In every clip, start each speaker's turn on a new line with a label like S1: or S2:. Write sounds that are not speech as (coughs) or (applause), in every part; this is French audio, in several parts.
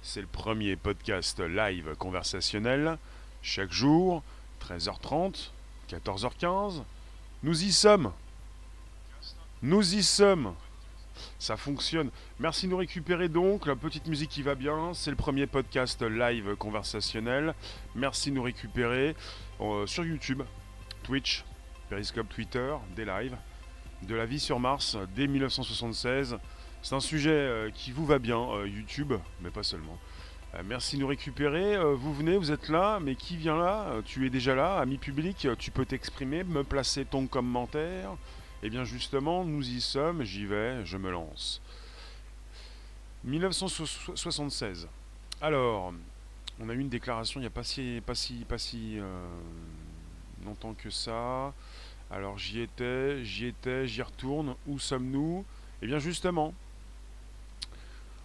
S1: C'est le premier podcast live conversationnel. Chaque jour, 13h30, 14h15. Nous y sommes. Nous y sommes. Ça fonctionne. Merci de nous récupérer donc. La petite musique qui va bien. C'est le premier podcast live conversationnel. Merci de nous récupérer euh, sur YouTube, Twitch, Periscope, Twitter, des lives. De la vie sur Mars dès 1976. C'est un sujet euh, qui vous va bien, euh, YouTube, mais pas seulement. merci de nous récupérer. vous venez, vous êtes là, mais qui vient là? Tu es déjà là, ami public. Tu peux t'exprimer, me placer ton commentaire. Eh bien justement, nous y sommes, j'y vais, je me lance. 1976. Alors, on a eu une déclaration il n'y a pas si, pas si, pas euh, longtemps que ça. Alors j'y étais, j'y étais, j'y retourne. Où sommes-nous? Eh bien justement,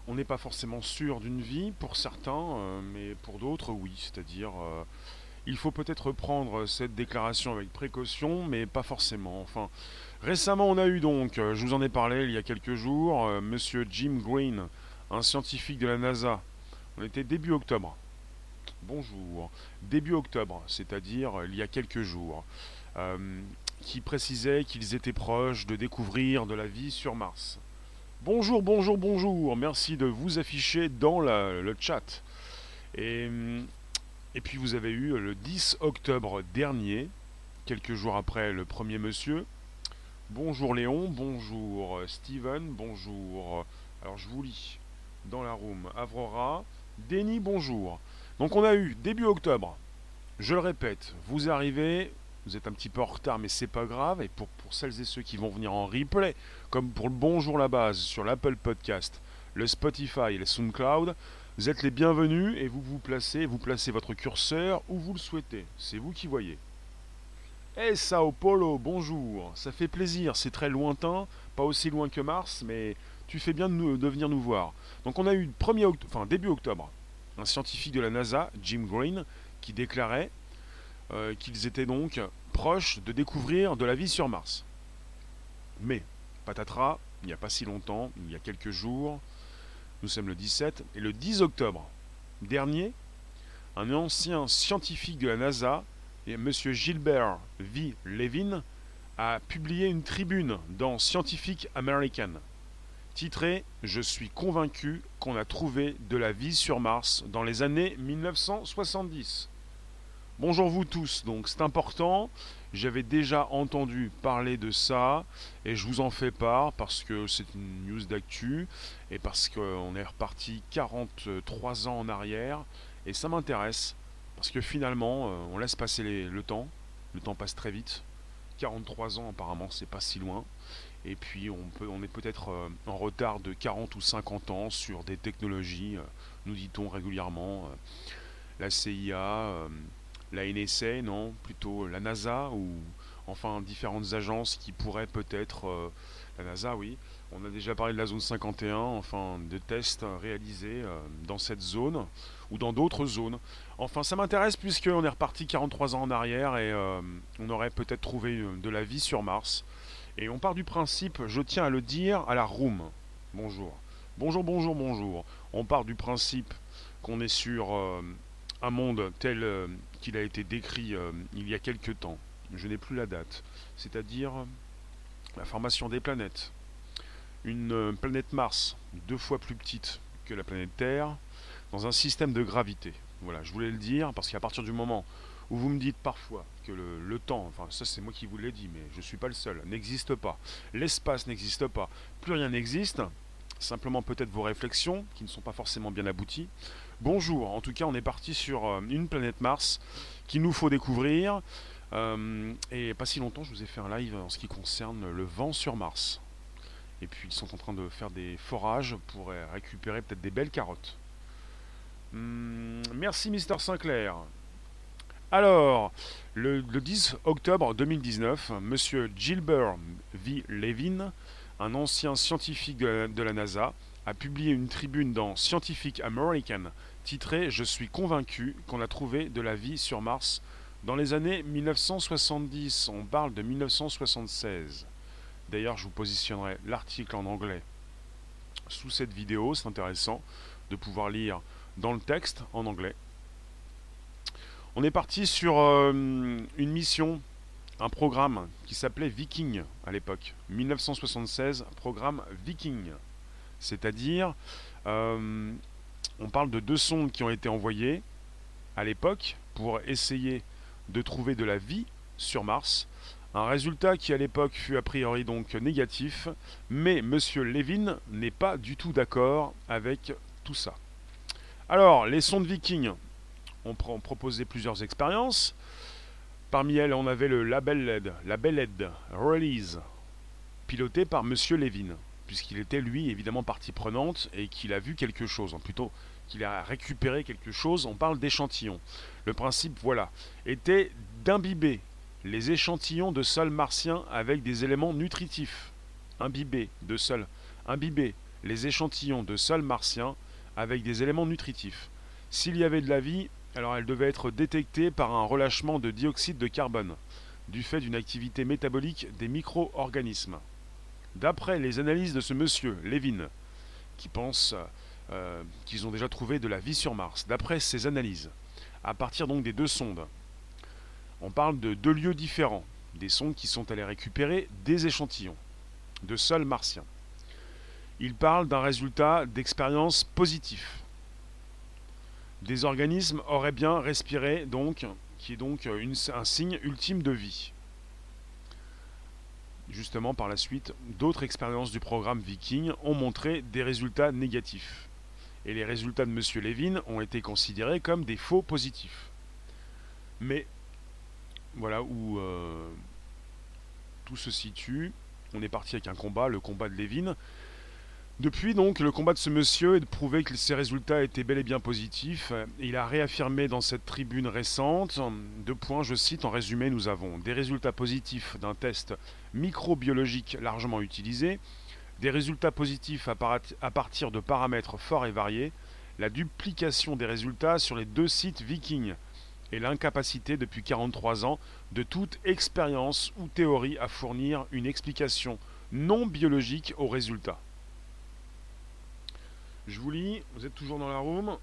S1: on n'est pas forcément sûr d'une vie pour certains, euh, mais pour d'autres oui. C'est-à-dire, euh, il faut peut-être prendre cette déclaration avec précaution, mais pas forcément. Enfin, Récemment, on a eu donc, euh, je vous en ai parlé il y a quelques jours, monsieur Jim Green, un scientifique de la NASA. On était début octobre. Bonjour. Début octobre, c'est-à-dire il y a quelques jours, qui précisait qu'ils étaient proches de découvrir de la vie sur Mars. Bonjour, bonjour, bonjour. Merci de vous afficher dans le chat. Et, puis vous avez eu le 10 octobre dernier, quelques jours après le premier monsieur, Bonjour Léon, bonjour Steven, bonjour. Alors je vous lis dans la room. Avrora, Denis, bonjour. Donc on a eu début octobre. Je le répète, vous arrivez, vous êtes un petit peu en retard, mais c'est pas grave. Et pour, pour celles et ceux qui vont venir en replay, comme pour le bonjour la base sur l'Apple Podcast, le Spotify et le SoundCloud, vous êtes les bienvenus et vous vous placez, vous placez votre curseur où vous le souhaitez. C'est vous qui voyez. Eh Sao Paulo, bonjour. Ça fait plaisir, c'est très lointain, pas aussi loin que Mars, mais tu fais bien de, venir nous voir. Donc on a eu enfin, début octobre un scientifique de la NASA, Jim Green, qui déclarait euh, qu'ils étaient donc proches de découvrir de la vie sur Mars. Mais, patatras, il n'y a pas si longtemps, il y a quelques jours, nous sommes le 17, et le 10 octobre dernier, un ancien scientifique de la NASA M. Gilbert V. Levin a publié une tribune dans Scientific American titrée Je suis convaincu qu'on a trouvé de la vie sur Mars dans les années 1970. Bonjour vous tous, donc c'est important. J'avais déjà entendu parler de ça et je vous en fais part parce que c'est une news d'actu et parce qu'on est reparti 43 ans en arrière et ça m'intéresse parce que finalement, euh, on laisse passer le temps. Le temps passe très vite. 43 ans, apparemment, c'est pas si loin. Et puis, on, on est peut-être euh, en retard de 40 ou 50 ans sur des technologies, euh, nous dit-on régulièrement. la CIA, la NSA, non, plutôt la NASA, ou enfin différentes agences qui pourraient peut-être. la NASA, oui. On a déjà parlé de la zone 51, enfin de tests réalisés dans cette zone ou dans d'autres zones. Enfin, ça m'intéresse puisqu'on est reparti 43 ans en arrière et euh, on aurait peut-être trouvé euh, de la vie sur Mars. Et on part du principe, je tiens à le dire, à la room. Bonjour. Bonjour, bonjour, bonjour. On part du principe qu'on est sur euh, un monde tel qu'il a été décrit il y a quelque temps. Je n'ai plus la date. C'est-à-dire la formation des planètes. Une planète Mars, deux fois plus petite que la planète Terre, dans un système de gravité. Voilà, je voulais le dire parce qu'à partir du moment où vous me dites parfois que le, temps, enfin ça c'est moi qui vous l'ai dit, mais je ne suis pas le seul, n'existe pas, l'espace n'existe pas, plus rien n'existe, simplement peut-être vos réflexions qui ne sont pas forcément bien abouties. Bonjour, en tout cas on est parti sur euh, une planète Mars qu'il nous faut découvrir. Euh, et pas si longtemps je vous ai fait un live en ce qui concerne le vent sur Mars. Et puis ils sont en train de faire des forages pour récupérer peut-être des belles carottes. Hmm, merci Mister Sinclair. Alors, le, 10 octobre 2019, Monsieur Gilbert V. Levin, un ancien scientifique de la, NASA, a publié une tribune dans Scientific American titrée Je suis convaincu qu'on a trouvé de la vie sur Mars dans les années 1970. On parle de 1976. D'ailleurs, je vous positionnerai l'article en anglais sous cette vidéo. C'est intéressant de pouvoir lire dans le texte en anglais. On est parti sur euh, une mission, un programme qui s'appelait Viking à l'époque. 1976, programme Viking. C'est-à-dire, euh, on parle de deux sondes qui ont été envoyées à l'époque pour essayer de trouver de la vie sur Mars. Un résultat qui à l'époque fut a priori donc négatif, mais M. Levin n'est pas du tout d'accord avec tout ça. Alors, les sondes Viking ont proposé plusieurs expériences. Parmi elles, on avait le Label LED, Label LED Release, piloté par M. Levin, puisqu'il était lui évidemment partie prenante et qu'il a vu quelque chose, plutôt qu'il a récupéré quelque chose, on parle d'échantillons. Le principe, voilà, était d'imbiber les échantillons de sol martien avec des éléments nutritifs. Imbiber de sol, imbiber les échantillons de sol martien avec des éléments nutritifs. S'il y avait de la vie, alors elle devait être détectée par un relâchement de dioxyde de carbone, du fait d'une activité métabolique des micro-organismes. D'après les analyses de ce monsieur, Levin, qui pense euh, qu'ils ont déjà trouvé de la vie sur Mars, d'après ces analyses, à partir donc des deux sondes, on parle de deux lieux différents, des sondes qui sont allées récupérer des échantillons de sol martien. Il parle d'un résultat d'expérience positif. Des organismes auraient bien respiré, donc, qui est donc un signe ultime de vie. Justement, par la suite, d'autres expériences du programme Viking ont montré des résultats négatifs. Et les résultats de M. Levin ont été considérés comme des faux positifs. Mais voilà où euh, tout se situe. On est parti avec un combat, le combat de Levin. Depuis donc, le combat de ce monsieur est de prouver que ses résultats étaient bel et bien positifs. Il a réaffirmé dans cette tribune récente, deux points, je cite, en résumé, nous avons des résultats positifs d'un test microbiologique largement utilisé, des résultats positifs à, partir de paramètres forts et variés, la duplication des résultats sur les deux sites vikings, et l'incapacité depuis 43 ans de toute expérience ou théorie à fournir une explication non biologique aux résultats. Je vous lis, vous êtes toujours dans la room.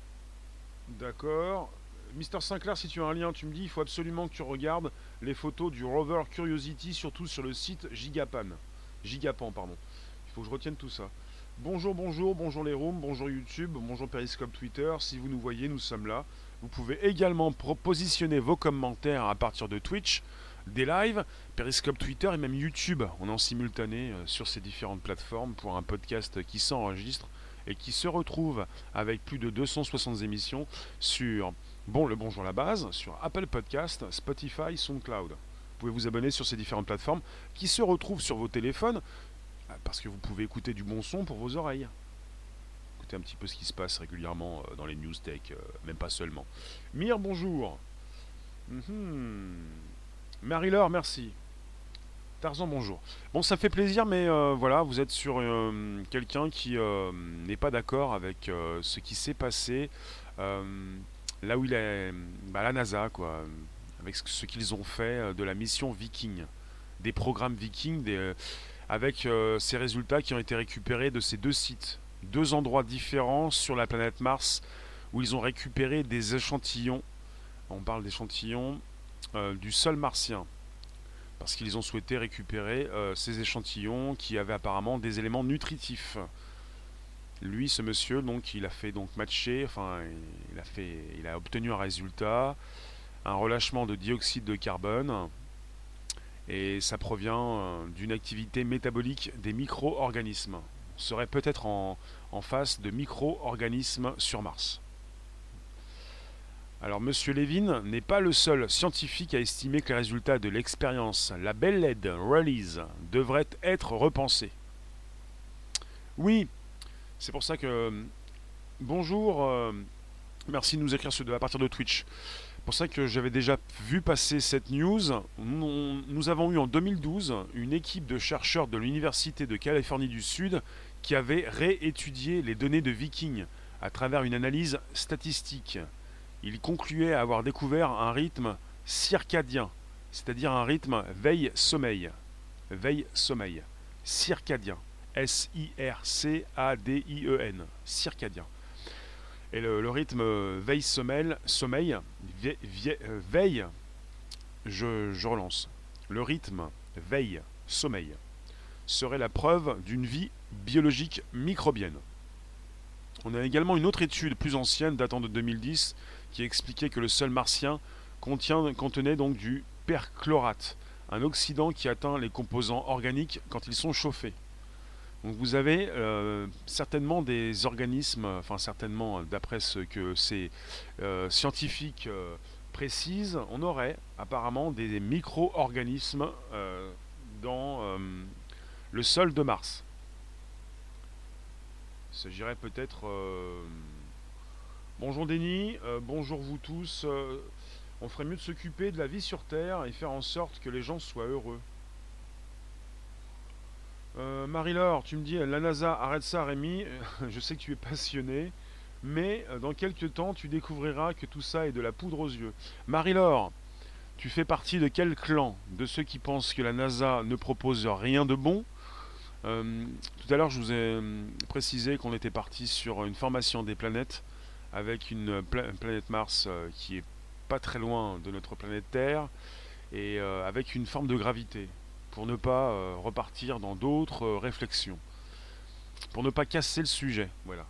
S1: D'accord. Mister Sinclair, si tu as un lien, tu me dis, il faut absolument que tu regardes les photos du rover Curiosity, surtout sur le site Gigapan. Gigapan, pardon. Il faut que je retienne tout ça. Bonjour, bonjour, bonjour les rooms, bonjour YouTube, bonjour Periscope Twitter. Si vous nous voyez, nous sommes là. Vous pouvez également positionner vos commentaires à partir de Twitch, des lives, Periscope Twitter et même YouTube. On est en simultané euh, sur ces différentes plateformes pour un podcast qui s'enregistre et qui se retrouve avec plus de 260 émissions sur bon, le Bonjour la base, sur Apple Podcast, Spotify, SoundCloud. Vous pouvez vous abonner sur ces différentes plateformes qui se retrouvent sur vos téléphones euh, parce que vous pouvez écouter du bon son pour vos oreilles un petit peu ce qui se passe régulièrement euh, dans les news tech, euh, même pas seulement. Mire, bonjour. Mhm. Marie-Laure, merci. Tarzan, bonjour. Bon, ça fait plaisir, mais euh, voilà, vous êtes sur quelqu'un qui n'est pas d'accord avec ce qui s'est passé là où il est, bah, la NASA, quoi, avec ce qu'ils ont fait de la mission Viking, des programmes Viking, avec ces résultats qui ont été récupérés de ces deux sites deux endroits différents sur la planète Mars où ils ont récupéré des échantillons. On parle d'échantillons euh, du sol martien. Parce qu'ils ont souhaité récupérer euh, ces échantillons qui avaient apparemment des éléments nutritifs. Lui, ce monsieur, donc, il a fait donc matcher, enfin, il a fait, il a obtenu un résultat, un relâchement de dioxyde de carbone, et ça provient euh, d'une activité métabolique des micro-organismes serait peut-être en, face de micro-organismes sur Mars. Alors M. Levin n'est pas le seul scientifique à estimer que les résultats de l'expérience, la belle LED Release, devraient être repensés. Oui, c'est pour ça que... Bonjour, euh, merci de nous écrire à partir de Twitch pour ça que j'avais déjà vu passer cette news. Nous avons eu en 2012 une équipe de chercheurs de l'Université de Californie du Sud qui avait réétudié les données de Viking à travers une analyse statistique. Il concluait avoir découvert un rythme circadien, c'est-à-dire un rythme veille-sommeil. Veille-sommeil. Circadien. S-I-R-C-A-D-I-E-N, circadien. Et le, rythme veille-sommeil, sommeil, veille, je, je relance. Le rythme veille-sommeil serait la preuve d'une vie biologique microbienne. On a également une autre étude plus ancienne datant de 2010 qui expliquait que le sol martien contenait donc du perchlorate, un oxydant qui atteint les composants organiques quand ils sont chauffés. Donc vous avez euh, certainement des organismes, enfin certainement d'après ce que ces euh, scientifiques euh, précisent, on aurait apparemment des micro-organismes dans le sol de Mars. Il s'agirait peut-être... Bonjour Denis, bonjour vous tous. on ferait mieux de s'occuper de la vie sur Terre et faire en sorte que les gens soient heureux. Euh, Marie-Laure, tu me dis, la NASA, arrête ça Rémi, (laughs) je sais que tu es passionné, mais euh, dans quelques temps, tu découvriras que tout ça est de la poudre aux yeux. Marie-Laure, tu fais partie de quel clan De ceux qui pensent que la NASA ne propose rien de bon? Euh, Tout à l'heure, je vous ai précisé qu'on était parti sur une formation des planètes avec une planète Mars qui est pas très loin de notre planète Terre et avec une forme de gravité pour ne pas euh, repartir dans d'autres euh, réflexions, pour ne pas casser le sujet. Voilà.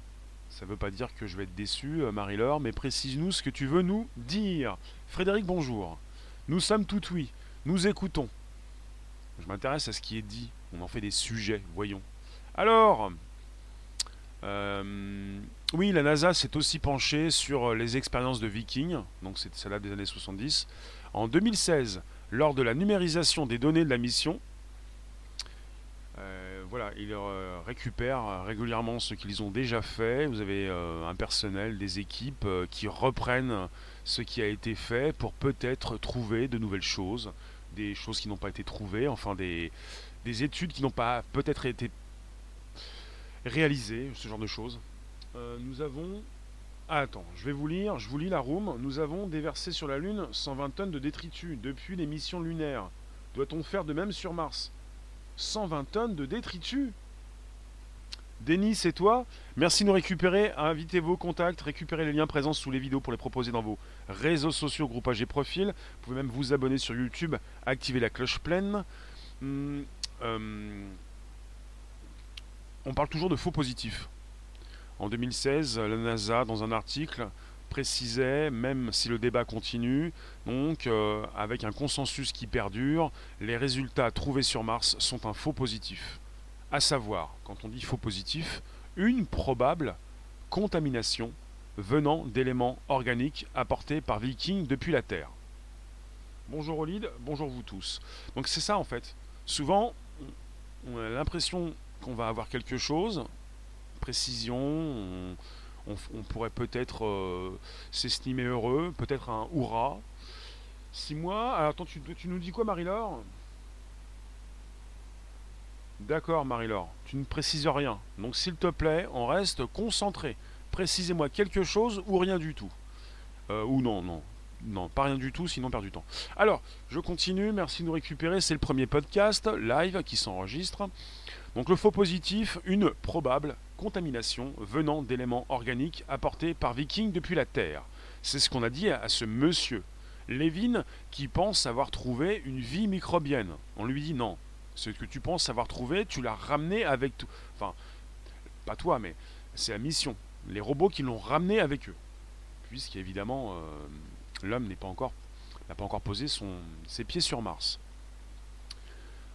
S1: Ça ne veut pas dire que je vais être déçu, euh, Marie-Laure, mais précise-nous ce que tu veux nous dire. Frédéric, bonjour. Nous sommes tout oui. Nous écoutons. Je m'intéresse à ce qui est dit. On en fait des sujets, voyons. Alors, oui, la NASA s'est aussi penchée sur les expériences de Vikings, donc c'est celle-là des années 70. En 2016, lors de la numérisation des données de la mission, euh, voilà, ils euh, récupèrent régulièrement ce qu'ils ont déjà fait. Vous avez euh, un personnel, des équipes qui reprennent ce qui a été fait pour peut-être trouver de nouvelles choses, des choses qui n'ont pas été trouvées, enfin des études qui n'ont pas peut-être été réalisées, ce genre de choses. nous avons ah, attends, je vais vous lire, je vous lis la room. Nous avons déversé sur la Lune 120 tonnes de détritus depuis les missions lunaires. Doit-on faire de même sur Mars? 120 tonnes de détritus? Denis, c'est toi Merci de nous récupérer. Invitez vos contacts, récupérez les liens présents sous les vidéos pour les proposer dans vos réseaux sociaux, groupage et profils. Vous pouvez même vous abonner sur YouTube, activer la cloche pleine. Hum, hum, on parle toujours de faux positifs. En 2016, la NASA, dans un article, précisait, même si le débat continue, donc euh, avec un consensus qui perdure, les résultats trouvés sur Mars sont un faux positif. À savoir, quand on dit faux positif, une probable contamination venant d'éléments organiques apportés par Viking depuis la Terre. Bonjour Olide, bonjour vous tous. Donc c'est ça en fait. Souvent, on a l'impression qu'on va avoir quelque chose, précision, on, pourrait peut-être euh, s'estimer heureux, peut-être un hurrah. Six mois. Alors attends, tu, nous dis quoi, Marie-Laure? D'accord, Marie-Laure, tu ne précises rien. Donc s'il te plaît, on reste concentré. Précisez-moi quelque chose ou rien du tout. Euh, ou non, non. Non, pas rien du tout, sinon on perd du temps. Alors, je continue, merci de nous récupérer. C'est le premier podcast live qui s'enregistre. Donc le faux positif, une probable contamination venant d'éléments organiques apportés par Viking depuis la Terre. C'est ce qu'on a dit à, ce monsieur. Levin qui pense avoir trouvé une vie microbienne. On lui dit non. Ce que tu penses avoir trouvé, tu l'as ramené avec tout. Enfin, pas toi, mais c'est la mission. Les robots qui l'ont ramené avec eux. Puisqu'évidemment, euh, l'homme n'est pas encore, n'a pas encore posé son, ses pieds sur Mars.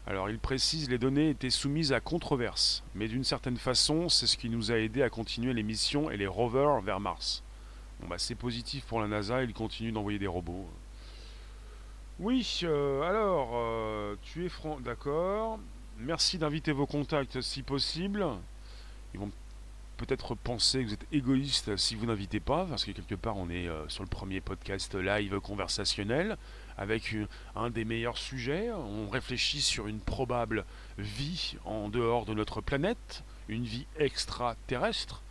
S1: Alors il précise les données étaient soumises à controverse, mais d'une certaine façon, c'est ce qui nous a aidé à continuer les missions et les rovers vers Mars. Bon bah c'est positif pour la NASA, il continue d'envoyer des robots. Oui, euh, alors, euh, tu es franc, d'accord. Merci d'inviter vos contacts si possible. Ils vont peut-être penser que vous êtes égoïste si vous n'invitez pas, parce que quelque part on est euh, sur le premier podcast live conversationnel avec un des meilleurs sujets. On réfléchit sur une probable vie en dehors de notre planète, une vie extraterrestre,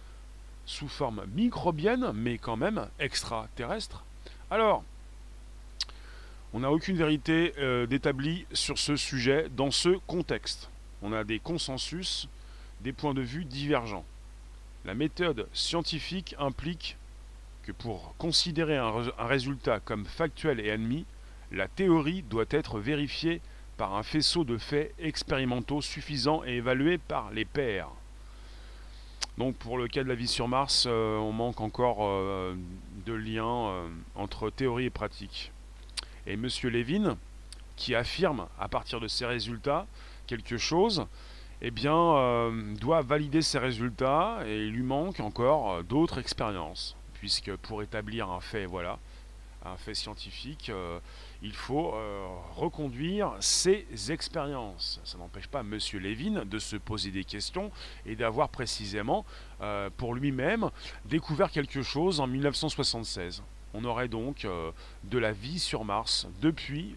S1: sous forme microbienne, mais quand même extraterrestre. Alors, on n'a aucune vérité euh, d'établie sur ce sujet dans ce contexte. On a des consensus des points de vue divergents. La méthode scientifique implique que pour considérer un, résultat comme factuel et admis, la théorie doit être vérifiée par un faisceau de faits expérimentaux suffisants et évalués par les pairs. Donc pour le cas de la vie sur Mars, euh, on manque encore euh, de lien euh, entre théorie et pratique. Et M. Levin, qui affirme à partir de ces résultats quelque chose, eh bien, doit valider ces résultats et il lui manque encore d'autres expériences, puisque pour établir un fait, voilà, un fait scientifique, il faut euh, reconduire ses expériences. Ça n'empêche pas M. Levin de se poser des questions et d'avoir précisément, euh, pour lui-même, découvert quelque chose en 1976. On aurait donc de la vie sur Mars depuis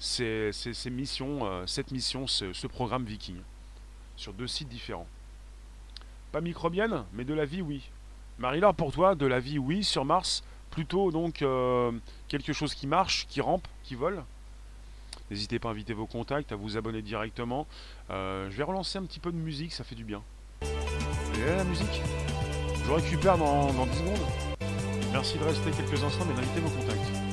S1: ces, missions, cette mission, ce, ce programme Viking, sur deux sites différents. Pas microbienne, mais de la vie, oui. Marie-Laure, pour toi, de la vie, oui, sur Mars, plutôt donc euh, quelque chose qui marche, qui rampe, qui vole. N'hésitez pas à inviter vos contacts, à vous abonner directement. Euh, je vais relancer un petit peu de musique, ça fait du bien. Et la musique Je récupère dans, dans 10 secondes. Merci de rester quelques instants, mais d'inviter vos contacts.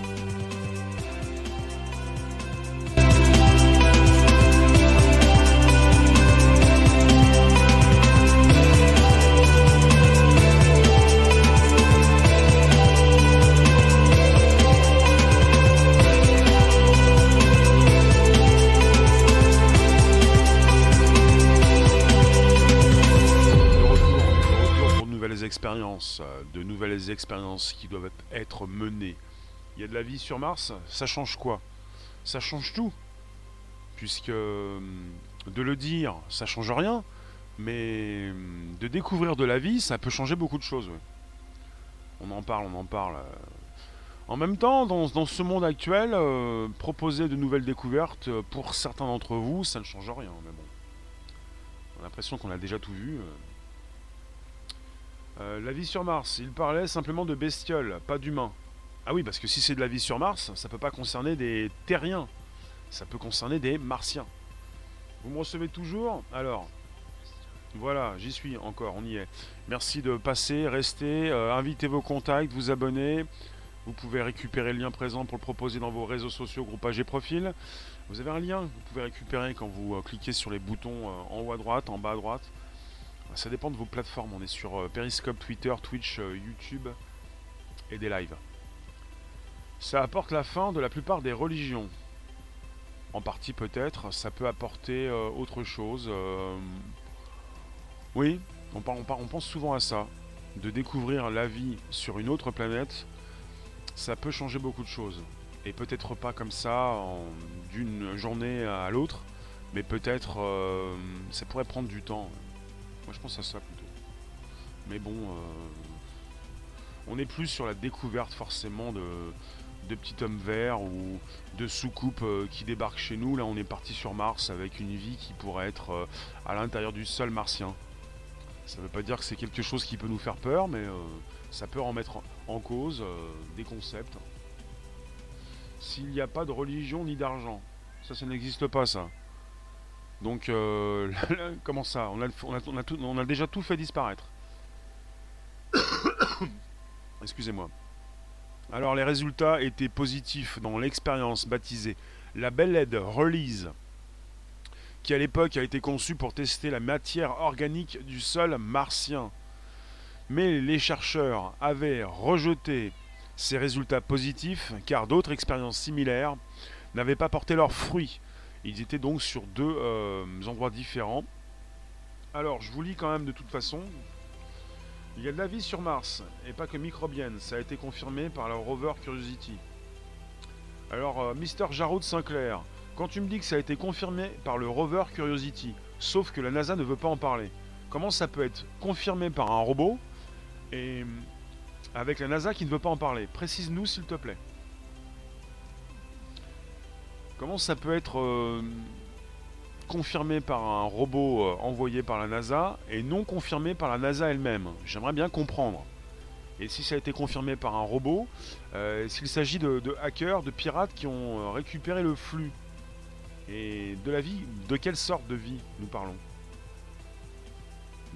S1: De nouvelles expériences qui doivent être menées. Il y a de la vie sur Mars, ça change quoi? Ça change tout. Puisque euh, de le dire, ça change rien, mais euh, de découvrir de la vie, ça peut changer beaucoup de choses. On en parle, on en parle. En même temps, dans, ce monde actuel, proposer de nouvelles découvertes, pour certains d'entre vous, ça ne change rien. Mais bon, on a l'impression qu'on a déjà tout vu. Euh, la vie sur Mars, il parlait simplement de bestioles, pas d'humains. Ah oui, parce que si c'est de la vie sur Mars, ça peut pas concerner des terriens. Ça peut concerner des martiens. Vous me recevez toujours? Alors, voilà, j'y suis encore, on y est. Merci de passer, rester, euh, invitez vos contacts, vous abonner. Vous pouvez récupérer le lien présent pour le proposer dans vos réseaux sociaux, groupages et profils. Vous avez un lien vous pouvez récupérer quand vous euh, cliquez sur les boutons en haut à droite, en bas à droite. Ça dépend de vos plateformes. On est sur euh, Periscope, Twitter, Twitch, euh, YouTube et des lives. Ça apporte la fin de la plupart des religions. En partie peut-être, ça peut apporter euh, autre chose. Oui, on pense souvent à ça. De découvrir la vie sur une autre planète, ça peut changer beaucoup de choses. Et peut-être pas comme ça d'une journée à l'autre, mais peut-être ça pourrait prendre du temps. Moi je pense à ça plutôt. Mais bon, euh, on est plus sur la découverte forcément de, de petits hommes verts ou de soucoupes euh, qui débarquent chez nous. Là on est parti sur Mars avec une vie qui pourrait être euh, à l'intérieur du sol martien. Ça ne veut pas dire que c'est quelque chose qui peut nous faire peur, mais ça peut remettre en cause des concepts. S'il n'y a pas de religion ni d'argent, ça, ça n'existe pas, ça. Donc, euh, (laughs) comment ça? On a, déjà tout fait disparaître. (coughs) Excusez-moi. Alors, les résultats étaient positifs dans l'expérience baptisée la Belle Aide Release, qui à l'époque a été conçue pour tester la matière organique du sol martien. Mais les chercheurs avaient rejeté ces résultats positifs car d'autres expériences similaires n'avaient pas porté leurs fruits ils étaient donc sur deux euh, endroits différents. Alors, je vous lis quand même de toute façon. Il y a de la vie sur Mars, et pas que microbienne. Ça a été confirmé par le rover Curiosity. Alors, euh, Jarreau de Sinclair, quand tu me dis que ça a été confirmé par le rover Curiosity, sauf que la NASA ne veut pas en parler, comment ça peut être confirmé par un robot et avec la NASA qui ne veut pas en parler? Précise-nous s'il te plaît. Comment ça peut être euh, confirmé par un robot euh, envoyé par la NASA et non confirmé par la NASA elle-même? J'aimerais bien comprendre. Et si ça a été confirmé par un robot, euh, s'il s'agit de, hackers, de pirates qui ont récupéré le flux Et de la vie, de quelle sorte de vie nous parlons?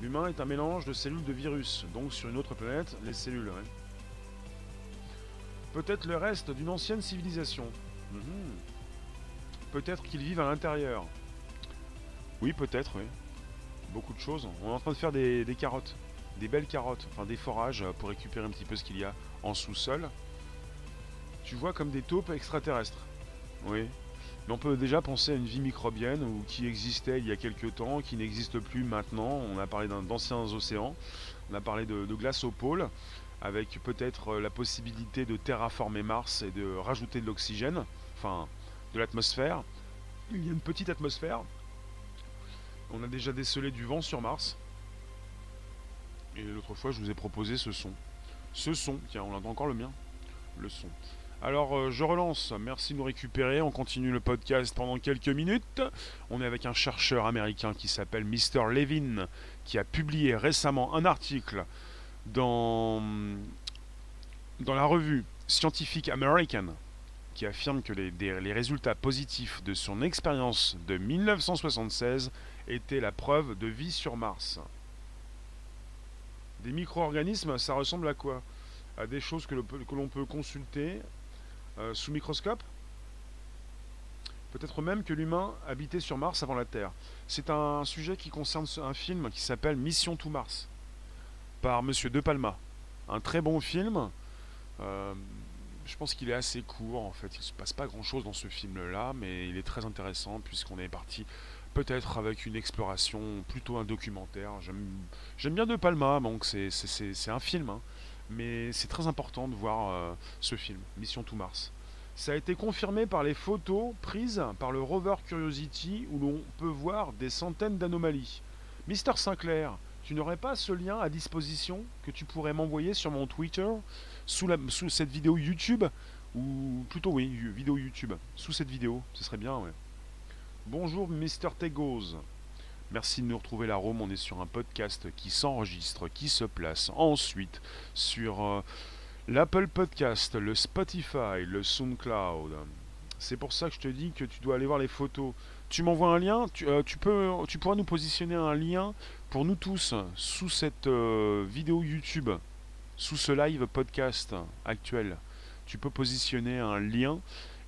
S1: L'humain est un mélange de cellules de virus, donc sur une autre planète, les cellules. Peut-être le reste d'une ancienne civilisation. Mhm. Peut-être qu'ils vivent à l'intérieur. Oui, peut-être, oui. Beaucoup de choses. On est en train de faire des, carottes. Des belles carottes, enfin des forages pour récupérer un petit peu ce qu'il y a en sous-sol. Tu vois comme des taupes extraterrestres. Oui, mais on peut déjà penser à une vie microbienne ou qui existait il y a quelques temps, qui n'existe plus maintenant. On a parlé d'anciens océans, on a parlé de, glace au pôle, avec peut-être euh, la possibilité de terraformer Mars et de rajouter de l'oxygène, enfin de l'atmosphère. Il y a une petite atmosphère. On a déjà décelé du vent sur Mars. Et l'autre fois, je vous ai proposé ce son. Ce son, tiens, on entend encore le mien. Le son. Alors euh, je relance, merci de nous récupérer, on continue le podcast pendant quelques minutes. On est avec un chercheur américain qui s'appelle Mr. Levin, qui a publié récemment un article dans, dans la revue Scientific American qui affirme que les, résultats positifs de son expérience de 1976 étaient la preuve de vie sur Mars. Des micro-organismes, ça ressemble à quoi? À des choses que l'on peut consulter euh, sous microscope? Peut-être même que l'humain habitait sur Mars avant la Terre. C'est un sujet qui concerne un film qui s'appelle Mission to Mars, par Monsieur De Palma. Un très bon film. Euh, je pense qu'il est assez court en fait. Il ne se passe pas grand chose dans ce film-là, mais il est très intéressant puisqu'on est parti peut-être avec une exploration, plutôt un documentaire. J'aime bien De Palma, donc c'est un film. Hein mais c'est très important de voir euh, ce film, Mission to Mars. Ça a été confirmé par les photos prises par le rover Curiosity où l'on peut voir des centaines d'anomalies. Mister Sinclair, tu n'aurais pas ce lien à disposition que tu pourrais m'envoyer sur mon Twitter? Sous, cette vidéo YouTube ou plutôt oui, vidéo YouTube, sous cette vidéo, ce serait bien, ouais. Bonjour Mister Tegos. Merci de nous retrouver la Rome. On est sur un podcast qui s'enregistre, qui se place ensuite sur euh, l'Apple Podcast, le Spotify, le SoundCloud. C'est pour ça que je te dis que tu dois aller voir les photos. Tu m'envoies un lien, tu, euh, peux, tu pourras nous positionner un lien pour nous tous sous cette euh, vidéo YouTube, sous ce live podcast actuel. Tu peux positionner un lien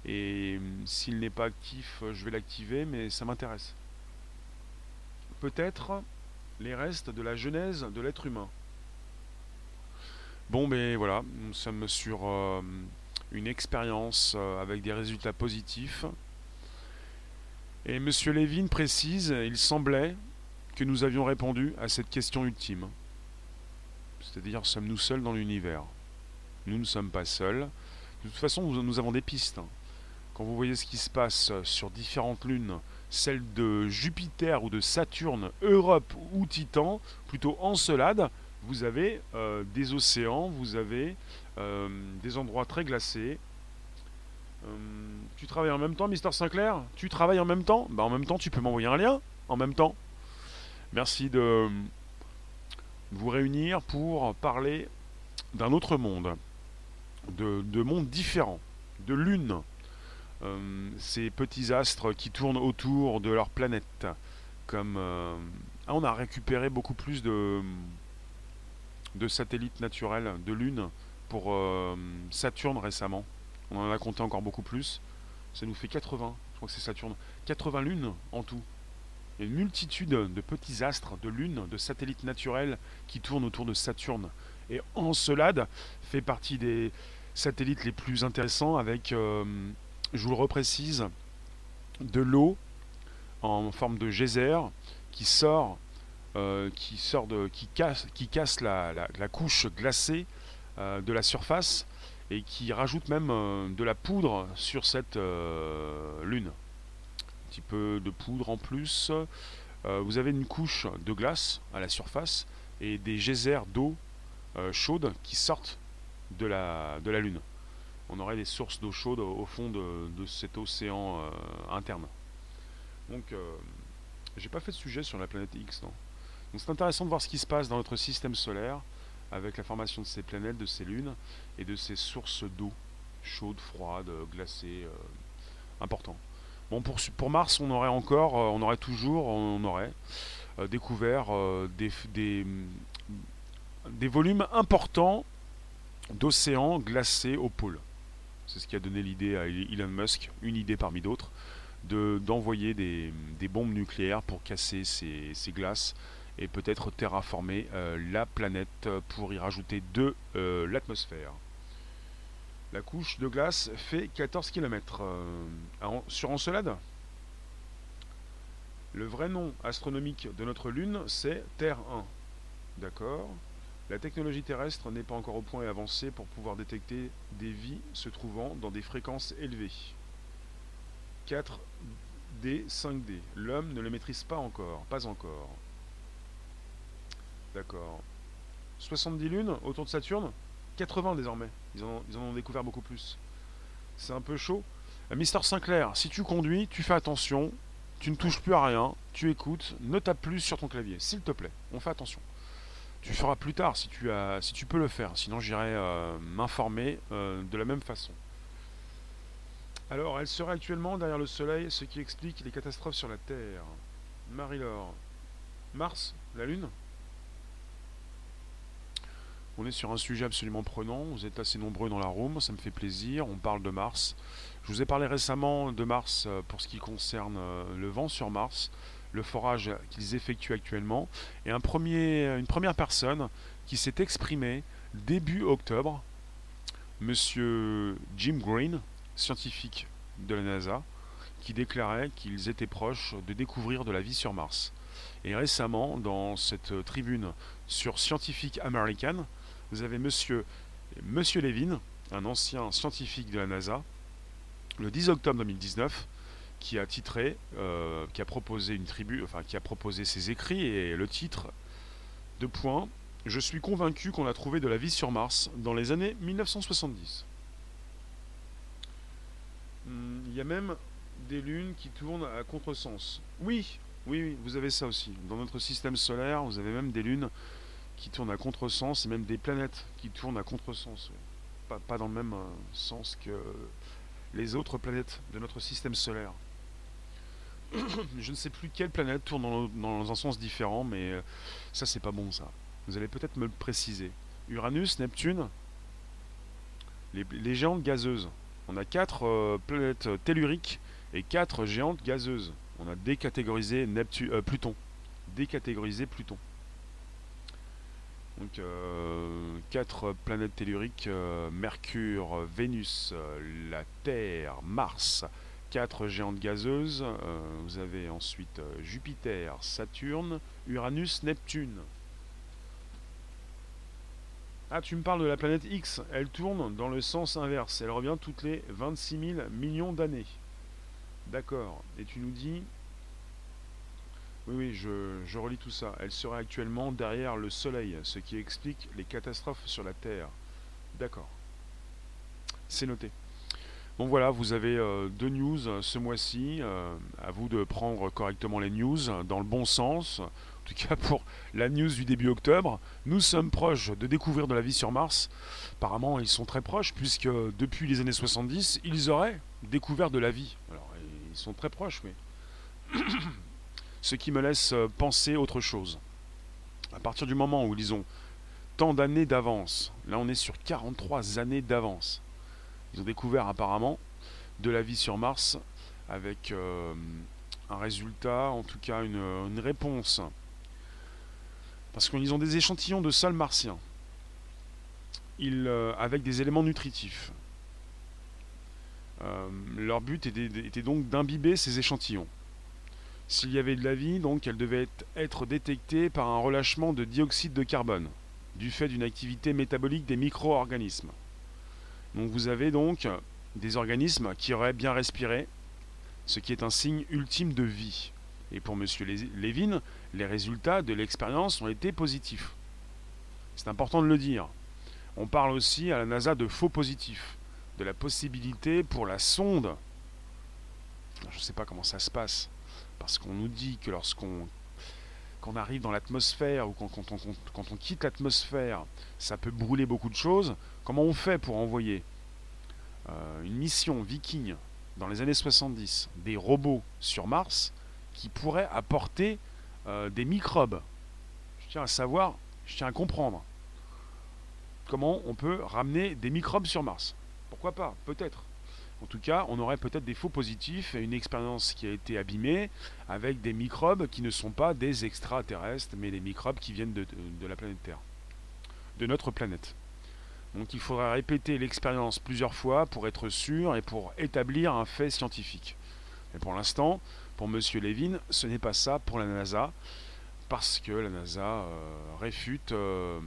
S1: et s'il n'est pas actif, je vais l'activer, mais ça m'intéresse peut-être les restes de la genèse de l'être humain. Bon, mais voilà, nous sommes sur euh, une expérience euh, avec des résultats positifs. Et M. Levin précise, il semblait que nous avions répondu à cette question ultime. C'est-à-dire, sommes-nous seuls dans l'univers? Nous ne sommes pas seuls. De toute façon, nous avons des pistes. Quand vous voyez ce qui se passe sur différentes lunes, celle de Jupiter ou de Saturne, Europe ou Titan, plutôt encelade, vous avez euh, des océans, vous avez euh, des endroits très glacés. Euh, tu travailles en même temps, Mister Sinclair? Tu travailles en même temps? Bah, En même temps, tu peux m'envoyer un lien en même temps. Merci de vous réunir pour parler d'un autre monde, de, de mondes différents, de lunes euh, ces petits astres qui tournent autour de leur planète. Comme euh, ah, on a récupéré beaucoup plus de, satellites naturels, de lunes pour euh, Saturne récemment. On en a compté encore beaucoup plus. Ça nous fait 80, je crois que c'est Saturne. 80 lunes en tout. Une multitude de petits astres, de lunes, de satellites naturels qui tournent autour de Saturne. Et Encelade fait partie des satellites les plus intéressants avec je vous le reprécise, de l'eau en forme de geyser qui sort, euh, qui sort de, qui casse, qui casse la, couche glacée euh, de la surface et qui rajoute même euh, de la poudre sur cette lune. Petit peu de poudre en plus. vous avez une couche de glace à la surface et des geysers d'eau chaude qui sortent de la, de la lune on aurait des sources d'eau chaude au, fond de, cet océan euh, interne. Donc, euh, j'ai pas fait de sujet sur la planète X, non. Donc c'est intéressant de voir ce qui se passe dans notre système solaire avec la formation de ces planètes, de ces lunes et de ces sources d'eau chaude, froide, glacée, euh, important. Bon, pour, Mars, on aurait encore, on aurait toujours, on aurait découvert des, des, volumes importants d'océans glacés au pôle. C'est ce qui a donné l'idée à Elon Musk, une idée parmi d'autres, d'envoyer des, bombes nucléaires pour casser ces, glaces et peut-être terraformer euh, la planète pour y rajouter de euh, l'atmosphère. La couche de glace fait 14 km. Euh, sur Encelade? Le vrai nom astronomique de notre Lune, c'est Terre 1. D'accord la technologie terrestre n'est pas encore au point avancé pour pouvoir détecter des vies se trouvant dans des fréquences élevées. 4D, 5D. L'homme ne le maîtrise pas encore, pas encore. D'accord. 70 lunes autour de Saturne? 80 désormais. Ils en, ont découvert beaucoup plus. C'est un peu chaud. Euh, Mister Sinclair, si tu conduis, tu fais attention, tu ne touches plus à rien, tu écoutes, ne tape plus sur ton clavier, s'il te plaît. On fait attention. Tu feras plus tard si tu, as, si tu peux le faire. Sinon, j'irai euh, m'informer euh, de la même façon. Alors, elle serait actuellement derrière le Soleil, ce qui explique les catastrophes sur la Terre. Marie-Laure. Mars La Lune? On est sur un sujet absolument prenant. Vous êtes assez nombreux dans la room, ça me fait plaisir. On parle de Mars. Je vous ai parlé récemment de Mars euh, pour ce qui concerne le vent sur Mars le forage qu'ils effectuent actuellement, et une première personne qui s'est exprimée début octobre, monsieur Jim Green, scientifique de la NASA, qui déclarait qu'ils étaient proches de découvrir de la vie sur Mars. Et récemment, dans cette tribune sur Scientific American, vous avez monsieur, monsieur Levin, un ancien scientifique de la NASA, le 10 octobre 2019, qui a titré, euh, qui a proposé une tribu, enfin qui a proposé ses écrits et le titre de point. Je suis convaincu qu'on a trouvé de la vie sur Mars dans les années 1970. Hmm, il y a même des lunes qui tournent à contresens. Oui, oui, oui, vous avez ça aussi. Dans notre système solaire, vous avez même des lunes qui tournent à contresens et même des planètes qui tournent à contresens. Pas, dans le même euh, sens que les autres planètes de notre système solaire. (coughs) je ne sais plus quelle planète tourne dans, un sens différent, mais euh, ça c'est pas bon ça. Vous allez peut-être me le préciser. Uranus, Neptune, les, géantes gazeuses. On a quatre euh, planètes telluriques et quatre géantes gazeuses. On a décatégorisé Neptune, Pluton. Décatégorisé Pluton. Donc quatre planètes telluriques Mercure, Vénus, la Terre, Mars, quatre géantes gazeuses. Euh, vous avez ensuite euh, Jupiter, Saturne, Uranus, Neptune. Ah, tu me parles de la planète X. Elle tourne dans le sens inverse. Elle revient toutes les 26 000 millions d'années. D'accord. Et tu nous dis... Oui, oui, je, relis tout ça. Elle serait actuellement derrière le Soleil, ce qui explique les catastrophes sur la Terre. D'accord. C'est noté. Donc voilà, vous avez euh, deux news euh, ce mois-ci. Euh, à vous de prendre correctement les news dans le bon sens. En tout cas pour la news du début octobre. Nous sommes proches de découvrir de la vie sur Mars. Apparemment, ils sont très proches puisque depuis les années 70, ils auraient découvert de la vie. Alors, ils sont très proches, mais ce qui me laisse penser autre chose. À partir du moment où ils ont tant d'années d'avance, là on est sur 43 années d'avance ils ont découvert apparemment de la vie sur Mars avec euh, un résultat, en tout cas une, réponse. Parce qu'ils ont des échantillons de sol martien euh, avec des éléments nutritifs. Euh, leur but était, donc d'imbiber ces échantillons. S'il y avait de la vie, donc elle devait être détectée par un relâchement de dioxyde de carbone, du fait d'une activité métabolique des micro-organismes. Donc vous avez donc des organismes qui auraient bien respiré, ce qui est un signe ultime de vie. Et pour M. Levin, les résultats de l'expérience ont été positifs. C'est important de le dire. On parle aussi à la NASA de faux positifs, de la possibilité pour la sonde. Je ne sais pas comment ça se passe, parce qu'on nous dit que lorsqu'on arrive dans l'atmosphère ou quand, on, quitte l'atmosphère, ça peut brûler beaucoup de choses. Comment on fait pour envoyer euh, une mission viking dans les années 70 des robots sur Mars qui pourraient apporter euh, des microbes? Je tiens à savoir, je tiens à comprendre comment on peut ramener des microbes sur Mars? Pourquoi pas? Peut-être. En tout cas, on aurait peut-être des faux positifs et une expérience qui a été abîmée avec des microbes qui ne sont pas des extraterrestres, mais des microbes qui viennent de, la planète Terre, de notre planète. Donc il faudra répéter l'expérience plusieurs fois pour être sûr et pour établir un fait scientifique. Mais pour l'instant, pour M. Levin, ce n'est pas ça pour la NASA, parce que la NASA euh, réfute euh,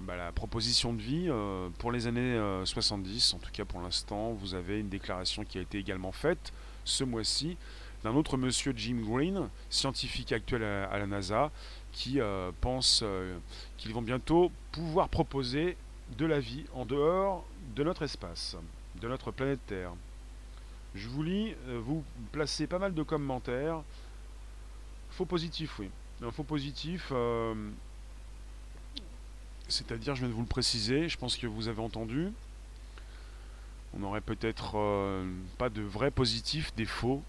S1: bah, la proposition de vie euh, pour les années 70. Euh, en tout cas, pour l'instant, vous avez une déclaration qui a été également faite ce mois-ci d'un autre monsieur Jim Green, scientifique actuel à, la NASA, qui euh, pense qu'ils vont bientôt pouvoir proposer de la vie en dehors de notre espace, de notre planète Terre. Je vous lis, vous placez pas mal de commentaires. Faux positif, oui. Un faux positif, c'est-à-dire, je viens de vous le préciser, je pense que vous avez entendu, on aurait peut-être euh, pas de vrais positifs, des faux,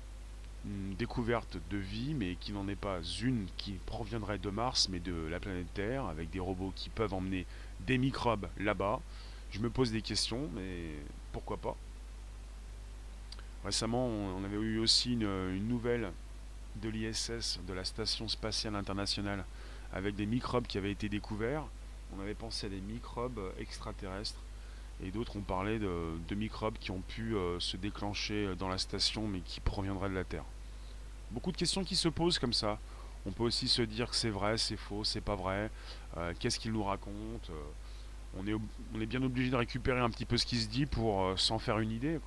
S1: découverte de vie, mais qui n'en est pas une qui proviendrait de Mars, mais de la planète Terre, avec des robots qui peuvent emmener des microbes là-bas. Je me pose des questions, mais pourquoi pas? Récemment, on avait eu aussi une nouvelle de l'ISS, de la Station Spatiale Internationale, avec des microbes qui avaient été découverts on avait pensé à des microbes extraterrestres et d'autres ont parlé de, microbes qui ont pu euh, se déclencher dans la station mais qui proviendraient de la Terre. Beaucoup de questions qui se posent comme ça. On peut aussi se dire que c'est vrai, c'est faux, c'est pas vrai. Euh, qu'est-ce qu'il nous raconte euh, on, est, bien obligé de récupérer un petit peu ce qui se dit pour s'en faire une idée.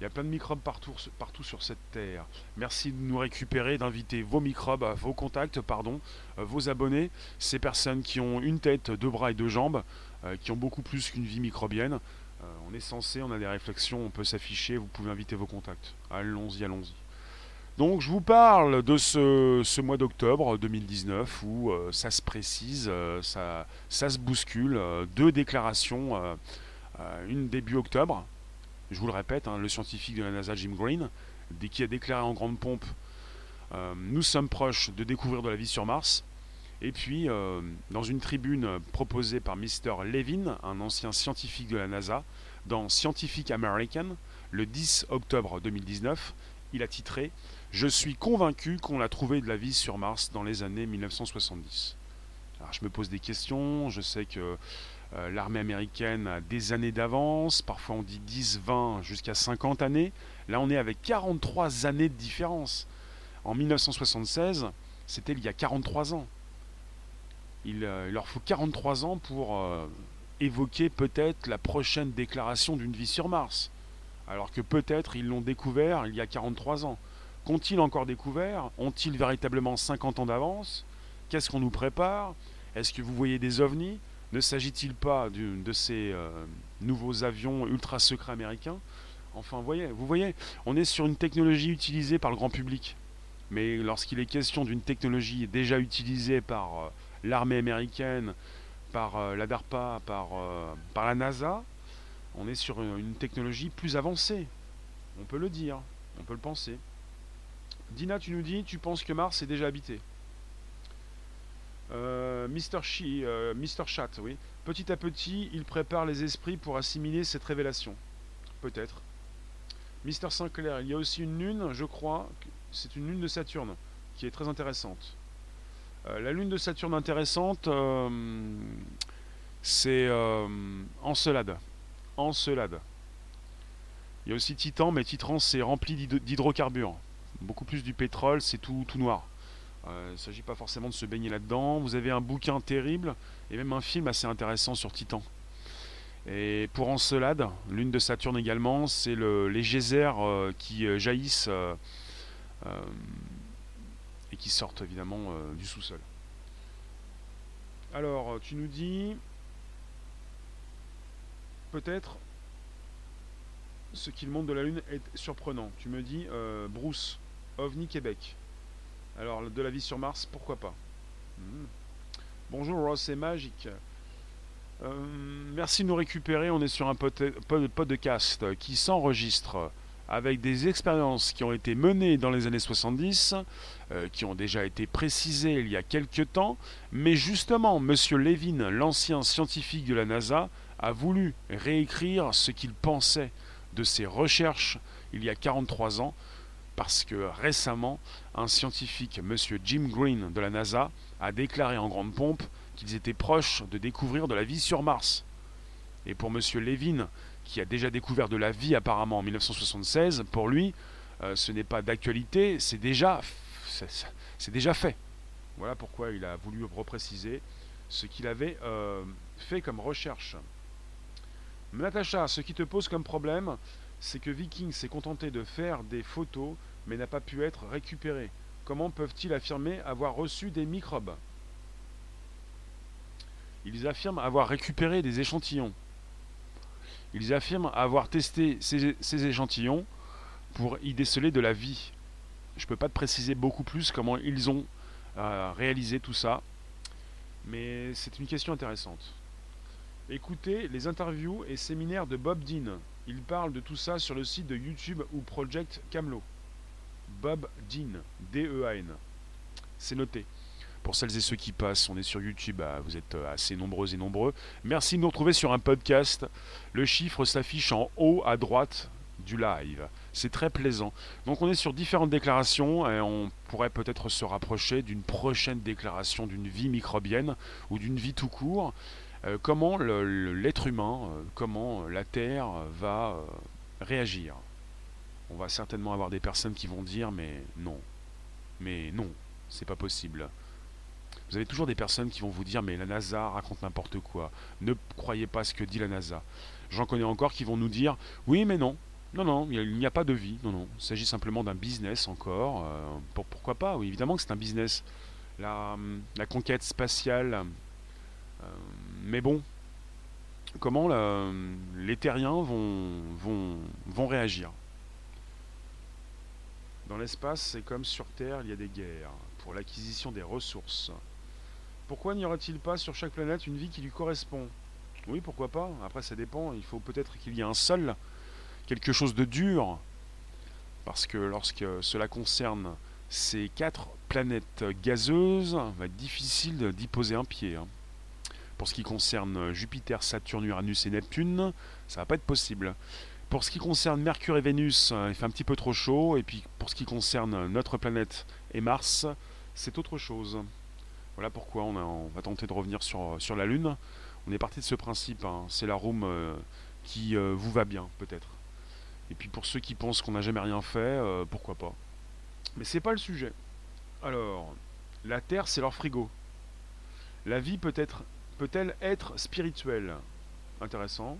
S1: Il y a plein de microbes partout, sur cette terre. Merci de nous récupérer, d'inviter vos microbes, vos contacts, pardon, euh, vos abonnés, ces personnes qui ont une tête, deux bras et deux jambes, euh, qui ont beaucoup plus qu'une vie microbienne. Euh, on est censé, on a des réflexions, on peut s'afficher, vous pouvez inviter vos contacts. Allons-y, allons-y. Donc je vous parle de ce, mois d'octobre 2019 où ça se précise, ça, se bouscule. deux déclarations, une début octobre, je vous le répète, hein, le scientifique de la NASA Jim Green, qui a déclaré en grande pompe euh, Nous sommes proches de découvrir de la vie sur Mars. Et puis, euh, dans une tribune proposée par Mr. Levin, un ancien scientifique de la NASA, dans Scientific American, le 10 octobre 2019, il a titré Je suis convaincu qu'on a trouvé de la vie sur Mars dans les années 1970. Alors, je me pose des questions, je sais que l'armée américaine a des années d'avance, parfois on dit 10, 20, jusqu'à 50 années. Là on est avec 43 années de différence. En 1976, c'était il y a 43 ans. Il, euh, leur faut 43 ans pour euh, évoquer peut-être la prochaine déclaration d'une vie sur Mars. Alors que peut-être ils l'ont découvert il y a 43 ans. Qu'ont-ils encore découvert? Ont-ils véritablement 50 ans d'avance? Qu'est-ce qu'on nous prépare? Est-ce que vous voyez des ovnis? Ne s'agit-il pas de ces euh, nouveaux avions ultra secrets américains? Enfin, vous voyez, vous voyez, on est sur une technologie utilisée par le grand public. Mais lorsqu'il est question d'une technologie déjà utilisée par euh, l'armée américaine, par euh, la DARPA, par la NASA, on est sur une technologie plus avancée. On peut le dire, on peut le penser. Dina, tu nous dis, tu penses que Mars est déjà habité? Euh, Mr. Euh, Mr. Chat, oui. Petit à petit, il prépare les esprits pour assimiler cette révélation. Peut-être. Mr. Sinclair, il y a aussi une lune, je crois, c'est une lune de Saturne, qui est très intéressante. Euh, la lune de Saturne intéressante, c'est Encelade. Encelade. Il y a aussi Titan, mais Titan c'est rempli d'hydrocarbures. Beaucoup plus du pétrole, c'est tout noir. Euh, il ne s'agit pas forcément de se baigner là-dedans. Vous avez un bouquin terrible et même un film assez intéressant sur Titan. Et pour Encelade, lune de Saturne également, c'est le, les geysers euh, qui euh, jaillissent et qui sortent évidemment du sous-sol. Alors, tu nous dis peut-être ce qu'il montre de la Lune est surprenant. Tu me dis Bruce, OVNI Québec. Alors, de la vie sur Mars, pourquoi pas hmm. Bonjour Ross, c'est magique. Euh, merci de nous récupérer. On est sur un podcast qui s'enregistre avec des expériences qui ont été menées dans les années 70, euh, qui ont déjà été précisées il y a quelques temps, mais justement, M. Levin, l'ancien scientifique de la NASA, a voulu réécrire ce qu'il pensait de ses recherches il y a 43 ans, parce que récemment, un scientifique, M. Jim Green de la NASA, a déclaré en grande pompe qu'ils étaient proches de découvrir de la vie sur Mars. Et pour M. Levin, qui a déjà découvert de la vie apparemment en 1976, pour lui, euh, ce n'est pas d'actualité, c'est déjà, c'est déjà fait. Voilà pourquoi il a voulu repréciser ce qu'il avait euh, fait comme recherche. Natacha, ce qui te pose comme problème, c'est que Viking s'est contenté de faire des photos mais n'a pas pu être récupéré. Comment peuvent-ils affirmer avoir reçu des microbes? Ils affirment avoir récupéré des échantillons. Ils affirment avoir testé ces, échantillons pour y déceler de la vie. Je ne peux pas te préciser beaucoup plus comment ils ont euh, réalisé tout ça, mais c'est une question intéressante. Écoutez les interviews et séminaires de Bob Dean. Il parle de tout ça sur le site de YouTube ou Project Camelot. Bob Dean, D-E-A-N. C'est noté. Pour celles et ceux qui passent, on est sur YouTube, bah, vous êtes euh, assez nombreux et nombreux. Merci de nous retrouver sur un podcast. Le chiffre s'affiche en haut à droite du live. C'est très plaisant. Donc on est sur différentes déclarations et on pourrait peut-être se rapprocher d'une prochaine déclaration d'une vie microbienne ou d'une vie tout court. Euh, comment l'être humain, euh, comment la Terre va réagir? On va certainement avoir des personnes qui vont dire mais non, mais non, c'est pas possible. Vous avez toujours des personnes qui vont vous dire mais la NASA raconte n'importe quoi. Ne croyez pas ce que dit la NASA. J'en connais encore qui vont nous dire oui mais non. Non, non, il n'y a pas de vie. Non, non. Il s'agit simplement d'un business encore. Euh, pour, pourquoi pas? Oui, évidemment que c'est un business. La, la conquête spatiale. Euh, mais bon, comment les terriens vont, vont, vont réagir? Dans l'espace, c'est comme sur Terre, il y a des guerres pour l'acquisition des ressources. Pourquoi n'y aurait-il pas sur chaque planète une vie qui lui correspond? Oui, pourquoi pas Après, ça dépend. Il faut peut-être qu'il y ait un sol, quelque chose de dur. Parce que lorsque cela concerne ces quatre planètes gazeuses, il va être difficile d'y poser un pied. Hein. Pour ce qui concerne Jupiter, Saturne, Uranus et Neptune, ça va pas être possible. Pour ce qui concerne Mercure et Vénus, il fait un petit peu trop chaud. Et puis pour ce qui concerne notre planète et Mars, c'est autre chose. Voilà pourquoi on, va tenter de revenir sur, sur la Lune. On est parti de ce principe, hein. c'est la room euh, qui euh, vous va bien, peut-être. Et puis pour ceux qui pensent qu'on n'a jamais rien fait, euh, pourquoi pas. Mais c'est pas le sujet. Alors, la Terre, c'est leur frigo. La vie peut-elle être spirituelle? Intéressant.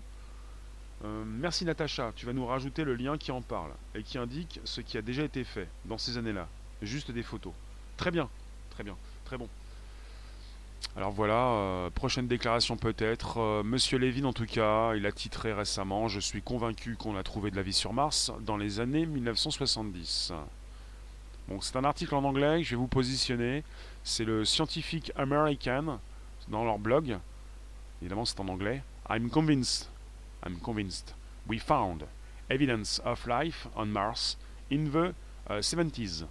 S1: Merci Natacha, tu vas nous rajouter le lien qui en parle et qui indique ce qui a déjà été fait dans ces années-là. Juste des photos. Très bien, très bien, très bon. Alors voilà, euh, prochaine déclaration peut-être. Euh, Monsieur Lévin en tout cas, il a titré récemment Je suis convaincu qu'on a trouvé de la vie sur Mars dans les années 1970. Bon, c'est un article en anglais je vais vous positionner. C'est le Scientific American dans leur blog. Évidemment, c'est en anglais. I'm convinced. I'm convinced. We found evidence of life on Mars in the 70s. Euh,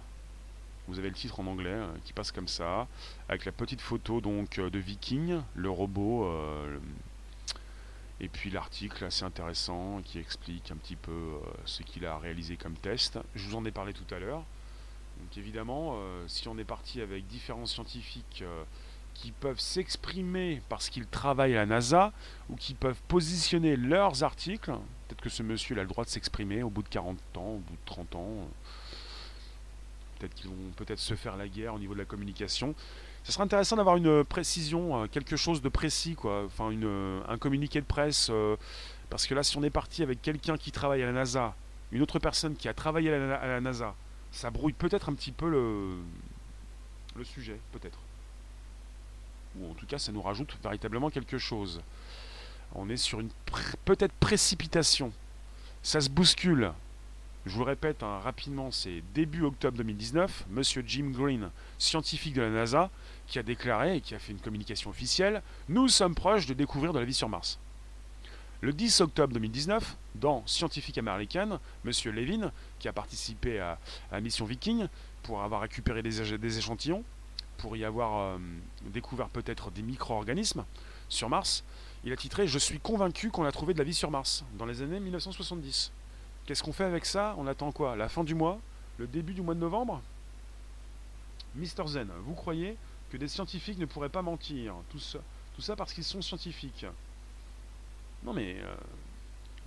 S1: vous avez le titre en anglais euh, qui passe comme ça, avec la petite photo donc euh, de Viking, le robot, euh, et puis l'article assez intéressant qui explique un petit peu ce qu'il a réalisé comme test. Je vous en ai parlé tout à l'heure. Donc évidemment, si on est parti avec différents scientifiques qui peuvent s'exprimer parce qu'ils travaillent à la NASA ou qui peuvent positionner leurs articles, peut-être que ce monsieur a le droit de s'exprimer au bout de 40 ans, au bout de 30 ans peut-être qu'ils vont peut-être se faire la guerre au niveau de la communication. Ce serait intéressant d'avoir une précision, euh, quelque chose de précis, quoi. Enfin, euh, un communiqué de presse. Euh, parce que là, si on est parti avec quelqu'un qui travaille à la NASA, une autre personne qui a travaillé à la, NASA, ça brouille peut-être un petit peu le, le sujet, peut-être. Ou en tout cas, ça nous rajoute véritablement quelque chose. On est sur une peut-être précipitation. Ça se bouscule. Je vous répète hein, rapidement, c'est début octobre 2019, Monsieur Jim Green, scientifique de la NASA, qui a déclaré et qui a fait une communication officielle Nous sommes proches de découvrir de la vie sur Mars. Le 10 octobre 2019, dans Scientifique American, M. Levin, qui a participé à, la mission Viking pour avoir récupéré des, échantillons, pour y avoir euh, découvert peut-être des micro-organismes sur Mars, il a titré Je suis convaincu qu'on a trouvé de la vie sur Mars dans les années 1970. Qu'est-ce qu'on fait avec ça? On attend quoi? La fin du mois? Le début du mois de novembre? Mister Zen, vous croyez que des scientifiques ne pourraient pas mentir? Tout ça, parce qu'ils sont scientifiques. Non mais euh,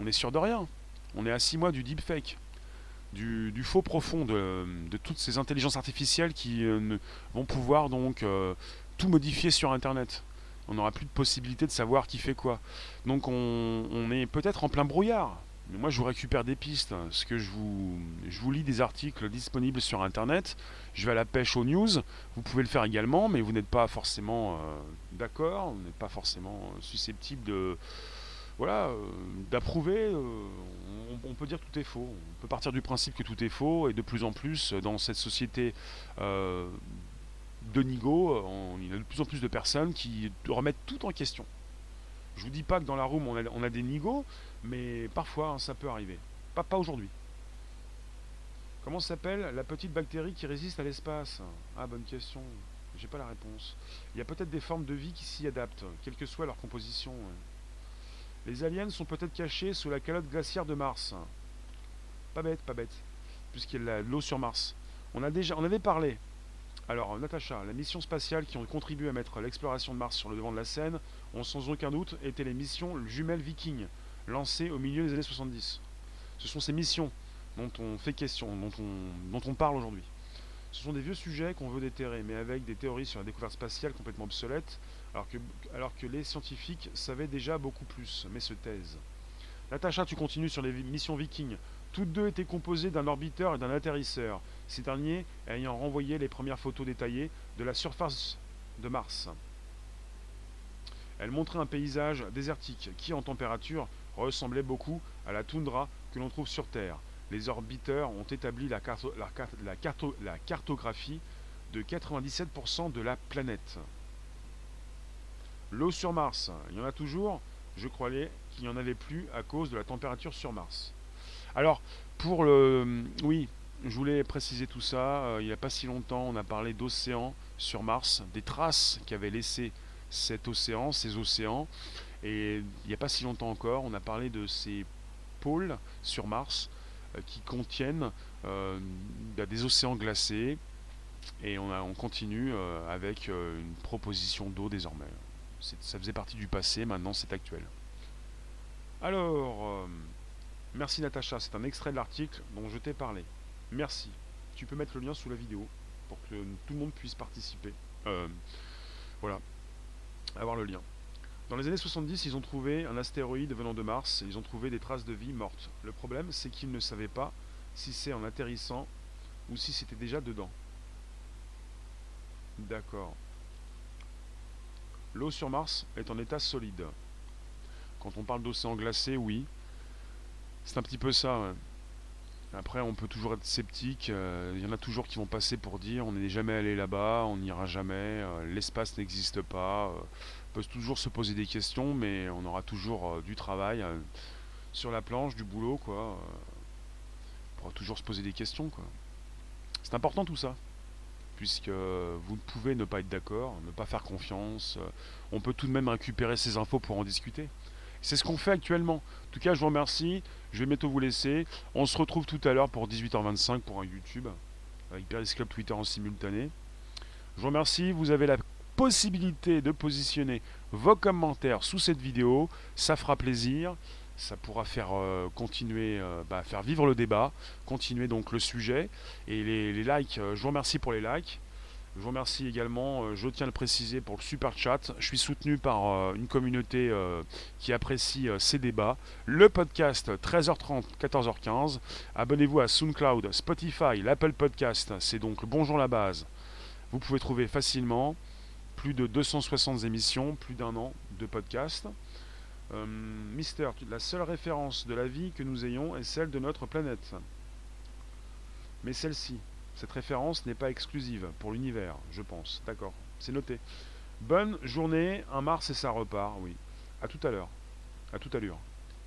S1: on est sûr de rien. On est à 6 mois du deepfake, du, faux profond de, toutes ces intelligences artificielles qui euh, vont pouvoir donc euh, tout modifier sur Internet. On n'aura plus de possibilité de savoir qui fait quoi. Donc on est peut-être en plein brouillard. Mais moi, je vous récupère des pistes. Ce que je vous, je vous lis des articles disponibles sur Internet. Je vais à la pêche aux news. Vous pouvez le faire également, mais vous n'êtes pas forcément euh, d'accord. Vous n'êtes pas forcément susceptible de, voilà, euh, d'approuver. Euh, on, peut dire tout est faux. On peut partir du principe que tout est faux, et de plus en plus dans cette société de Nigo, il y a de plus en plus de personnes qui remettent tout en question. Je vous dis pas que dans la room on a, des nigos, mais parfois hein, ça peut arriver. Pas, pas aujourd'hui. Comment s'appelle la petite bactérie qui résiste à l'espace? Ah, bonne question. J'ai pas la réponse. Il y a peut-être des formes de vie qui s'y adaptent, quelle que soit leur composition. Les aliens sont peut-être cachés sous la calotte glaciaire de Mars. Pas bête, pas bête. Puisqu'il y a de l'eau sur Mars. On, a déjà, on avait parlé alors, Natacha, la mission spatiale qui ont contribué à mettre l'exploration de Mars sur le devant de la scène ont sans aucun doute été les missions jumelles Viking, lancées au milieu des années 70. Ce sont ces missions dont on fait question, dont on, dont on parle aujourd'hui. Ce sont des vieux sujets qu'on veut déterrer, mais avec des théories sur la découverte spatiale complètement obsolètes, alors que, les scientifiques savaient déjà beaucoup plus, mais se taisent. Natacha, tu continues sur les missions Viking. Toutes deux étaient composées d'un orbiteur et d'un atterrisseur, ces derniers ayant renvoyé les premières photos détaillées de la surface de Mars. Elles montraient un paysage désertique qui, en température, ressemblait beaucoup à la toundra que l'on trouve sur Terre. Les orbiteurs ont établi la cartographie de 97% de la planète. L'eau sur Mars, il y en a toujours Je croyais qu'il n'y en avait plus à cause de la température sur Mars. Alors, pour le. Oui, je voulais préciser tout ça. Euh, il n'y a pas si longtemps, on a parlé d'océans sur Mars, des traces qu'avait laissé cet océan, ces océans. Et il n'y a pas si longtemps encore, on a parlé de ces pôles sur Mars euh, qui contiennent euh, des océans glacés. Et on continue avec une proposition d'eau désormais. Ça faisait partie du passé, maintenant c'est actuel. Alors. Merci Natacha, c'est un extrait de l'article dont je t'ai parlé. Merci. Tu peux mettre le lien sous la vidéo pour que tout le monde puisse participer. Euh, voilà. Avoir le lien. Dans les années 70, ils ont trouvé un astéroïde venant de Mars et ils ont trouvé des traces de vie mortes. Le problème, c'est qu'ils ne savaient pas si c'est en atterrissant ou si c'était déjà dedans. D'accord. L'eau sur Mars est en état solide. Quand on parle d'océan glacé, oui, c'est un petit peu ça. Après, on peut toujours être sceptique. Euh, il y en a toujours qui vont passer pour dire on n'est jamais allé là-bas, on n'ira jamais, euh, l'espace n'existe pas. Euh, on peut toujours se poser des questions, mais on aura toujours du travail sur la planche, du boulot, quoi. on pourra toujours se poser des questions. C'est important tout ça, puisque vous pouvez ne pas être d'accord, ne pas faire confiance. on peut tout de même récupérer ces infos pour en discuter. C'est ce qu'on fait actuellement. En tout cas, je vous remercie. Je vais bientôt vous laisser. On se retrouve tout à l'heure pour 18h25 pour un YouTube avec Periscope Twitter en simultané. Je vous remercie. Vous avez la possibilité de positionner vos commentaires sous cette vidéo. Ça fera plaisir. Ça pourra faire euh, continuer, euh, bah, faire vivre le débat, continuer donc le sujet. Et les, likes, euh, je vous remercie pour les likes. Je vous remercie également, je tiens à le préciser, pour le super chat. Je suis soutenu par une communauté qui apprécie ces débats. Le podcast 13h30, 14h15. Abonnez-vous à SoundCloud, Spotify, l'Apple Podcast. C'est donc Bonjour la base. Vous pouvez trouver facilement plus de 260 émissions, plus d'un an de podcast. Mister, la seule référence de la vie que nous ayons est celle de notre planète. Mais celle-ci, cette référence n'est pas exclusive pour l'univers, je pense. D'accord, c'est noté. Bonne journée, un Mars et ça repart, oui. À tout à l'heure. À toute allure.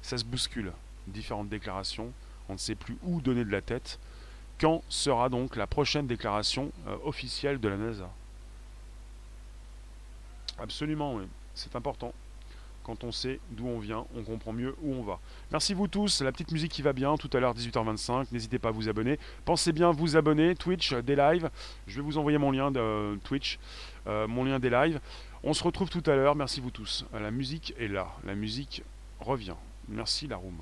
S1: ça se bouscule. Différentes déclarations, on ne sait plus où donner de la tête. Quand sera donc la prochaine déclaration euh, officielle de la NASA? Absolument, oui. C'est important. Quand on sait d'où on vient, on comprend mieux où on va. Merci vous tous, la petite musique qui va bien, tout à l'heure 18h25, n'hésitez pas à vous abonner. Pensez bien vous abonner, Twitch, euh, des lives. Je vais vous envoyer mon lien de euh, Twitch, euh, mon lien des lives. On se retrouve tout à l'heure, merci vous tous. La musique est là, la musique revient. Merci la room.